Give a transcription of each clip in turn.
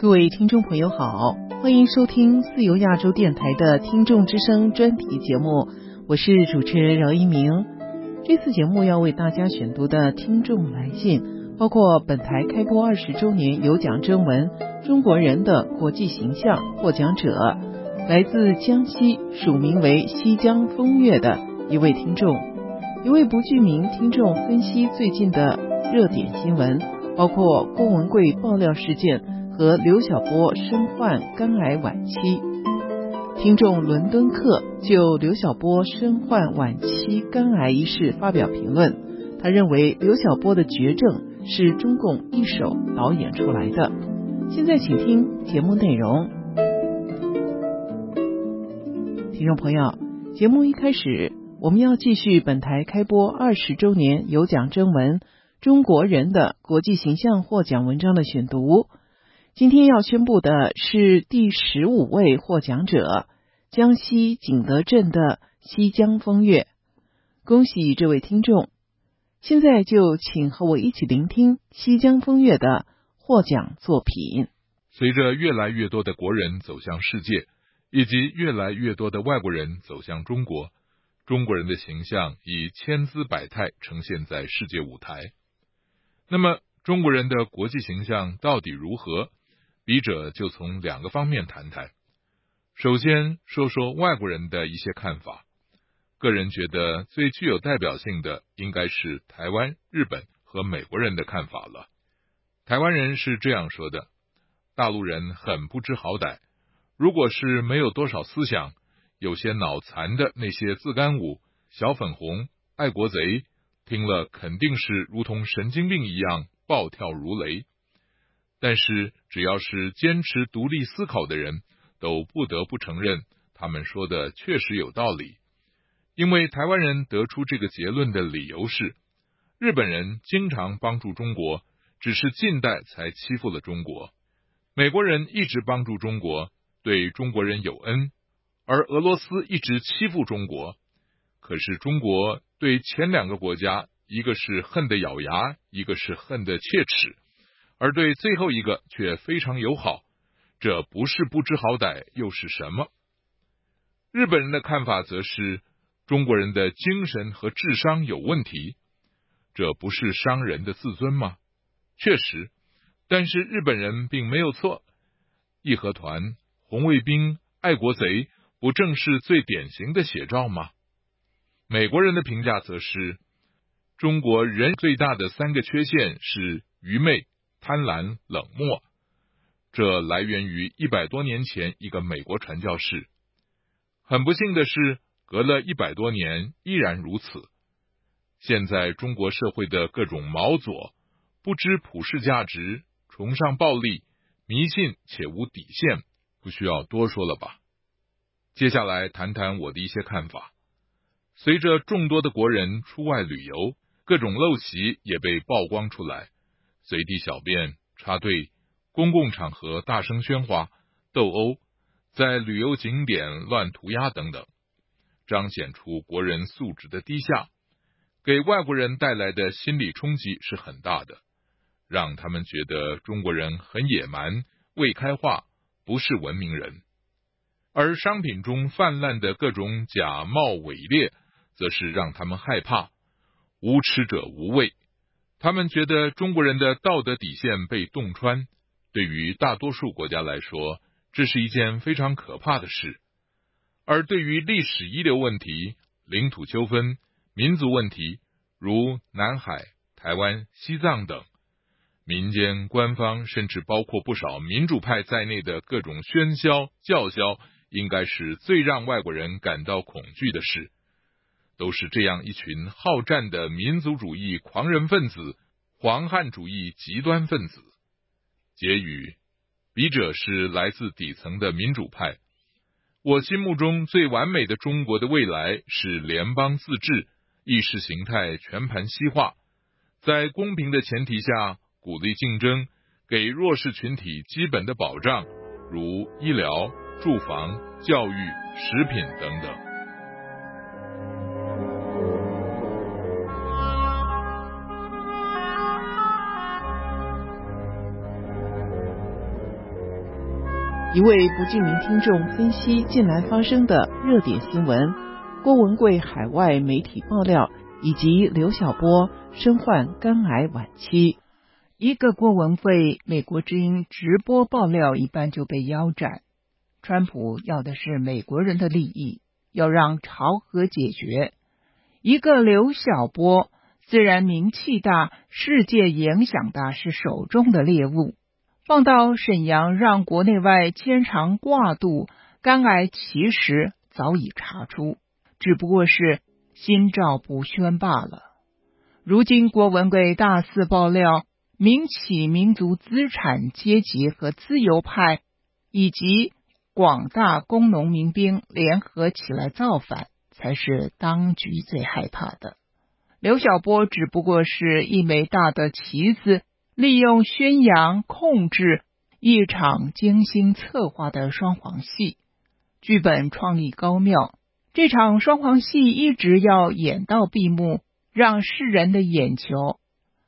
各位听众朋友好，欢迎收听自由亚洲电台的听众之声专题节目，我是主持人饶一鸣。这次节目要为大家选读的听众来信，包括本台开播二十周年有奖征文《中国人的国际形象》获奖者，来自江西，署名为西江风月的一位听众，一位不具名听众分析最近的热点新闻，包括郭文贵爆料事件。和刘晓波身患肝癌晚期，听众伦敦客就刘晓波身患晚期肝癌一事发表评论。他认为刘晓波的绝症是中共一手导演出来的。现在请听节目内容。听众朋友，节目一开始，我们要继续本台开播二十周年有奖征文《中国人的国际形象》获奖文章的选读。今天要宣布的是第十五位获奖者，江西景德镇的西江风月。恭喜这位听众！现在就请和我一起聆听西江风月的获奖作品。随着越来越多的国人走向世界，以及越来越多的外国人走向中国，中国人的形象以千姿百态呈现在世界舞台。那么，中国人的国际形象到底如何？笔者就从两个方面谈谈。首先说说外国人的一些看法。个人觉得最具有代表性的应该是台湾、日本和美国人的看法了。台湾人是这样说的：大陆人很不知好歹，如果是没有多少思想、有些脑残的那些自干五、小粉红、爱国贼，听了肯定是如同神经病一样暴跳如雷。但是，只要是坚持独立思考的人，都不得不承认，他们说的确实有道理。因为台湾人得出这个结论的理由是，日本人经常帮助中国，只是近代才欺负了中国；美国人一直帮助中国，对中国人有恩，而俄罗斯一直欺负中国。可是中国对前两个国家，一个是恨得咬牙，一个是恨得切齿。而对最后一个却非常友好，这不是不知好歹又是什么？日本人的看法则是中国人的精神和智商有问题，这不是伤人的自尊吗？确实，但是日本人并没有错。义和团、红卫兵、爱国贼，不正是最典型的写照吗？美国人的评价则是中国人最大的三个缺陷是愚昧。贪婪、冷漠，这来源于一百多年前一个美国传教士。很不幸的是，隔了一百多年依然如此。现在中国社会的各种毛左，不知普世价值，崇尚暴力，迷信且无底线，不需要多说了吧？接下来谈谈我的一些看法。随着众多的国人出外旅游，各种陋习也被曝光出来。随地小便、插队、公共场合大声喧哗、斗殴，在旅游景点乱涂鸦等等，彰显出国人素质的低下，给外国人带来的心理冲击是很大的，让他们觉得中国人很野蛮、未开化，不是文明人。而商品中泛滥的各种假冒伪劣，则是让他们害怕，无耻者无畏。他们觉得中国人的道德底线被洞穿，对于大多数国家来说，这是一件非常可怕的事。而对于历史遗留问题、领土纠纷、民族问题，如南海、台湾、西藏等，民间、官方甚至包括不少民主派在内的各种喧嚣叫嚣，应该是最让外国人感到恐惧的事。都是这样一群好战的民族主义狂人分子、黄汉主义极端分子。结语：笔者是来自底层的民主派。我心目中最完美的中国的未来是联邦自治、意识形态全盘西化，在公平的前提下鼓励竞争，给弱势群体基本的保障，如医疗、住房、教育、食品等等。一位不记名听众分析近来发生的热点新闻：郭文贵海外媒体爆料，以及刘晓波身患肝癌晚期。一个郭文贵美国之音直播爆料，一般就被腰斩。川普要的是美国人的利益，要让朝核解决。一个刘晓波。虽然名气大、世界影响大是手中的猎物，放到沈阳让国内外牵肠挂肚，肝癌其实早已查出，只不过是心照不宣罢了。如今郭文贵大肆爆料，民企、民族资产阶级和自由派以及广大工农民兵联合起来造反，才是当局最害怕的。刘晓波只不过是一枚大的棋子，利用宣扬控制一场精心策划的双簧戏，剧本创意高妙。这场双簧戏一直要演到闭幕，让世人的眼球，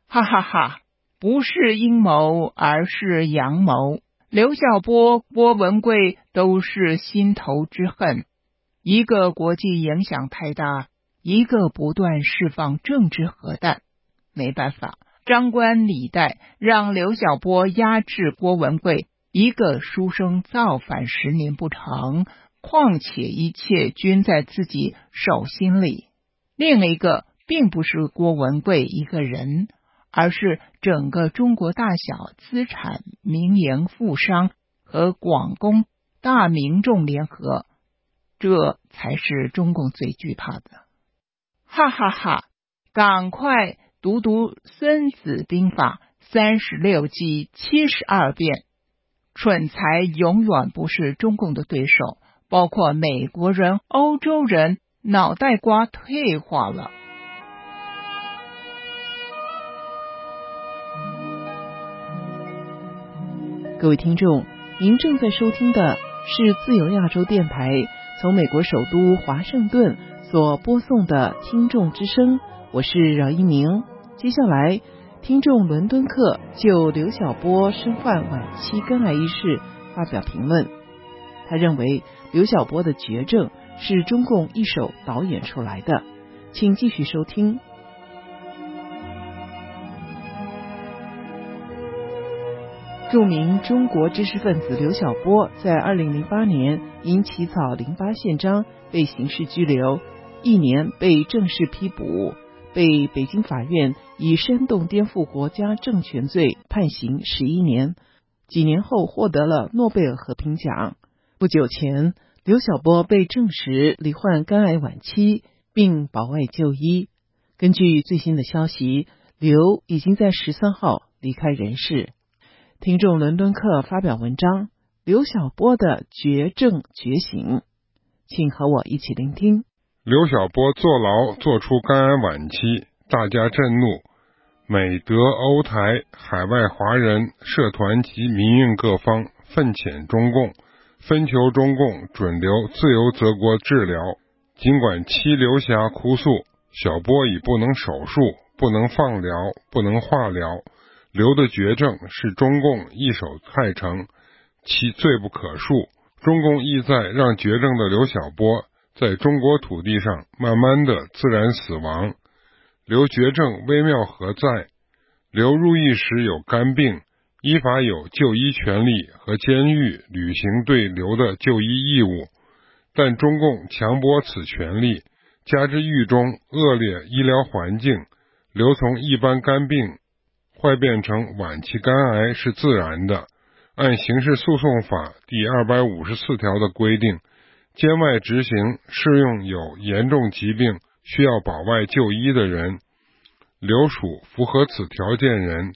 哈哈哈！不是阴谋，而是阳谋。刘晓波、郭文贵都是心头之恨，一个国际影响太大。一个不断释放政治核弹，没办法，张冠李戴，让刘晓波压制郭文贵。一个书生造反十年不成，况且一切均在自己手心里。另一个并不是郭文贵一个人，而是整个中国大小资产、民营、富商和广工大民众联合，这才是中共最惧怕的。哈哈哈！赶快读读《孙子兵法》三十六计七十二变。蠢材永远不是中共的对手，包括美国人、欧洲人，脑袋瓜退化了。各位听众，您正在收听的是自由亚洲电台从美国首都华盛顿。所播送的听众之声，我是饶一鸣。接下来，听众伦敦客就刘晓波身患晚期肝癌一事发表评论。他认为刘晓波的绝症是中共一手导演出来的，请继续收听。著名中国知识分子刘晓波在二零零八年因起草零八宪章被刑事拘留。一年被正式批捕，被北京法院以煽动颠覆国家政权罪判刑十一年。几年后获得了诺贝尔和平奖。不久前，刘晓波被证实罹患肝癌晚期，并保外就医。根据最新的消息，刘已经在十三号离开人世。听众伦敦客发表文章：刘晓波的绝症觉醒，请和我一起聆听。刘晓波坐牢做出肝癌晚期，大家震怒。美、德、欧、台海外华人社团及民运各方奋遣中共，分求中共准留自由泽国治疗。尽管妻刘霞哭诉，小波已不能手术，不能放疗，不能化疗，刘的绝症是中共一手害成，其罪不可恕。中共意在让绝症的刘晓波。在中国土地上，慢慢的自然死亡。刘绝症微妙何在？刘入狱时有肝病，依法有就医权利和监狱履行对刘的就医义务，但中共强剥此权利，加之狱中恶劣医疗环境，刘从一般肝病坏变成晚期肝癌是自然的。按刑事诉讼法第二百五十四条的规定。监外执行适用有严重疾病需要保外就医的人，刘属符合此条件人。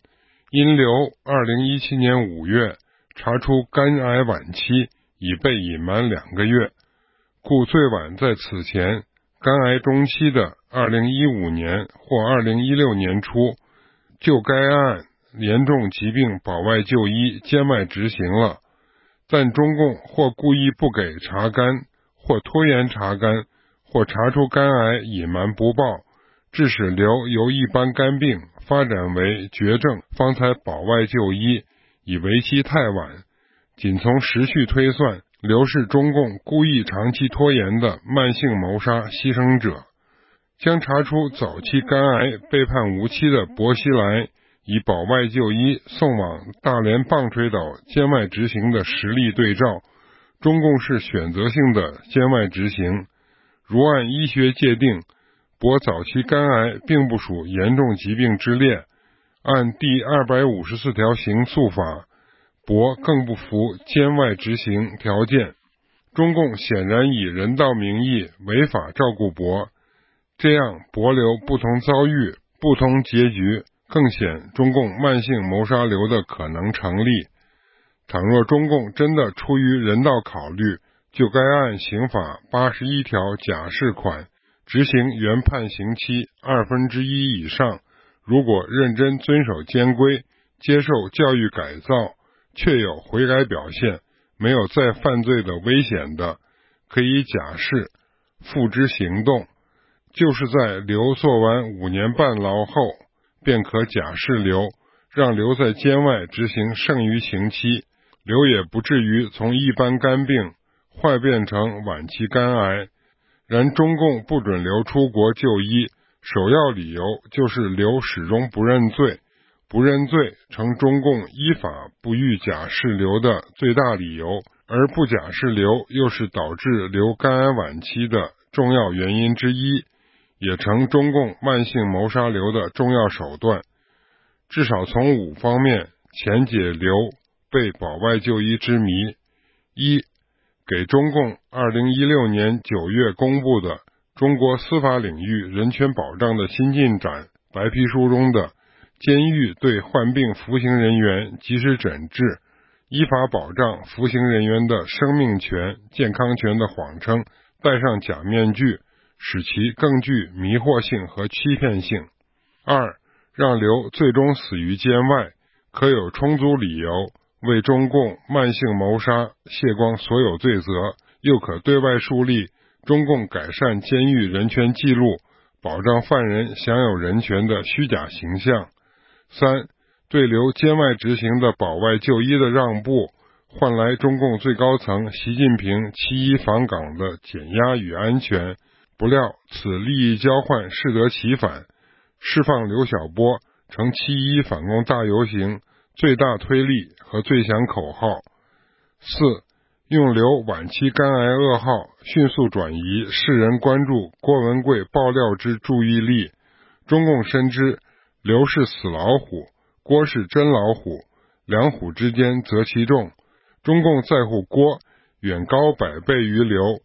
因刘二零一七年五月查出肝癌晚期，已被隐瞒两个月，故最晚在此前肝癌中期的二零一五年或二零一六年初，就该案严重疾病保外就医监外执行了。但中共或故意不给查肝，或拖延查肝，或查出肝癌隐瞒不报，致使刘由一般肝病发展为绝症，方才保外就医，已为期太晚。仅从时序推算，刘是中共故意长期拖延的慢性谋杀牺牲者。将查出早期肝癌被判无期的薄熙来以保外就医送往大连棒槌岛监外执行的实例对照，中共是选择性的监外执行。如按医学界定，博早期肝癌并不属严重疾病之列，按第二百五十四条刑诉法，博更不符监外执行条件。中共显然以人道名义违法照顾博。这样，博流不同遭遇、不同结局，更显中共慢性谋杀流的可能成立。倘若中共真的出于人道考虑，就该按刑法八十一条假释款执行原判刑期二分之一以上。如果认真遵守监规，接受教育改造，确有悔改表现，没有再犯罪的危险的，可以假释付之行动。就是在刘做完五年半牢后，便可假释刘，让刘在监外执行剩余刑期，刘也不至于从一般肝病坏变成晚期肝癌。然中共不准刘出国就医，首要理由就是刘始终不认罪，不认罪成中共依法不予假释刘的最大理由，而不假释刘又是导致刘肝癌晚期的重要原因之一。也成中共慢性谋杀刘的重要手段，至少从五方面前解刘被保外就医之谜：一、给中共二零一六年九月公布的《中国司法领域人权保障的新进展》白皮书中的监狱对患病服刑人员及时诊治、依法保障服刑人员的生命权、健康权的谎称，戴上假面具。使其更具迷惑性和欺骗性。二，让刘最终死于监外，可有充足理由为中共慢性谋杀卸光所有罪责，又可对外树立中共改善监狱人权记录、保障犯人享有人权的虚假形象。三，对刘监外执行的保外就医的让步，换来中共最高层习近平七一访港的减压与安全。不料此利益交换适得其反，释放刘晓波成七一反攻大游行最大推力和最响口号。四用刘晚期肝癌噩耗迅速转移世人关注郭文贵爆料之注意力。中共深知刘是死老虎，郭是真老虎，两虎之间择其重。中共在乎郭远高百倍于刘，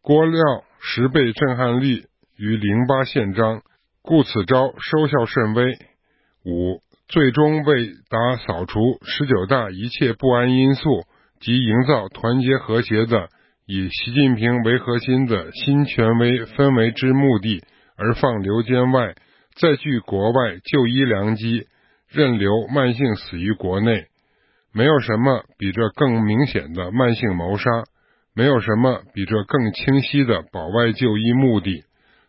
郭料。十倍震撼力于零八宪章，故此招收效甚微。五，最终为达扫除十九大一切不安因素及营造团结和谐的以习近平为核心的新权威氛围之目的而放刘监外，再据国外就医良机，任刘慢性死于国内，没有什么比这更明显的慢性谋杀。没有什么比这更清晰的保外就医目的。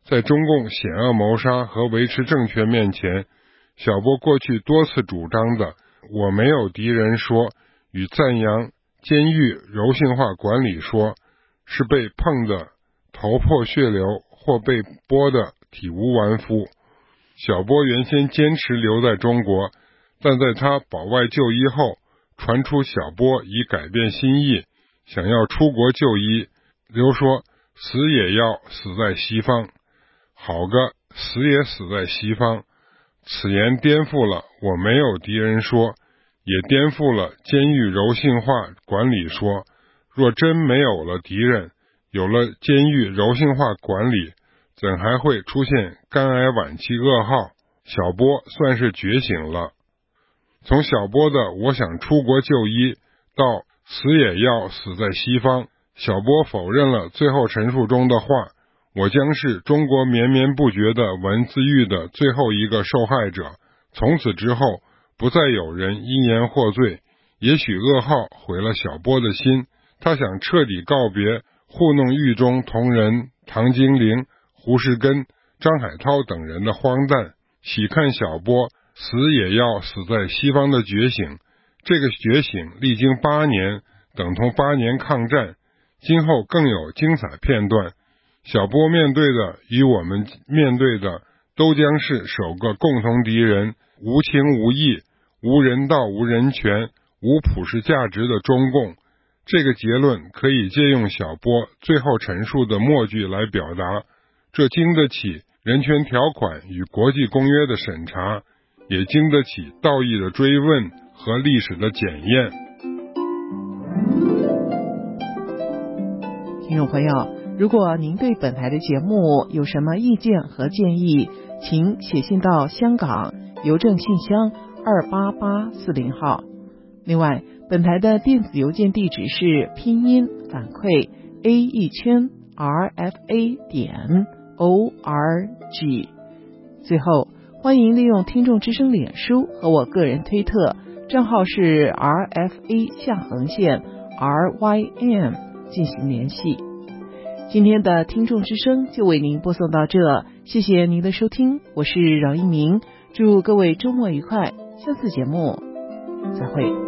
在中共险恶谋杀和维持政权面前，小波过去多次主张的“我没有敌人”说与赞扬监狱柔性化管理说，是被碰得头破血流或被剥得体无完肤。小波原先坚持留在中国，但在他保外就医后，传出小波已改变心意。想要出国就医，刘说死也要死在西方。好个死也死在西方！此言颠覆了我没有敌人说，也颠覆了监狱柔性化管理说。若真没有了敌人，有了监狱柔性化管理，怎还会出现肝癌晚期噩耗？小波算是觉醒了。从小波的我想出国就医到。死也要死在西方。小波否认了最后陈述中的话。我将是中国绵绵不绝的文字狱的最后一个受害者。从此之后，不再有人因言获罪。也许噩耗毁了小波的心，他想彻底告别糊弄狱中同仁唐金玲、胡世根、张海涛等人的荒诞，喜看小波死也要死在西方的觉醒。这个觉醒历经八年，等同八年抗战。今后更有精彩片段。小波面对的与我们面对的都将是首个共同敌人，无情无义、无人道、无人权、无普世价值的中共。这个结论可以借用小波最后陈述的末句来表达。这经得起人权条款与国际公约的审查，也经得起道义的追问和历史的检验。听众朋友，如果您对本台的节目有什么意见和建议，请写信到香港邮政信箱二八八四零号。另外，本台的电子邮件地址是拼音反馈 a 一圈 r f a 点 o r g。最后，欢迎利用听众之声脸书和我个人推特账号是 r f a 下横线 r y m 进行联系。今天的听众之声就为您播送到这，谢谢您的收听，我是饶一鸣，祝各位周末愉快，下次节目再会。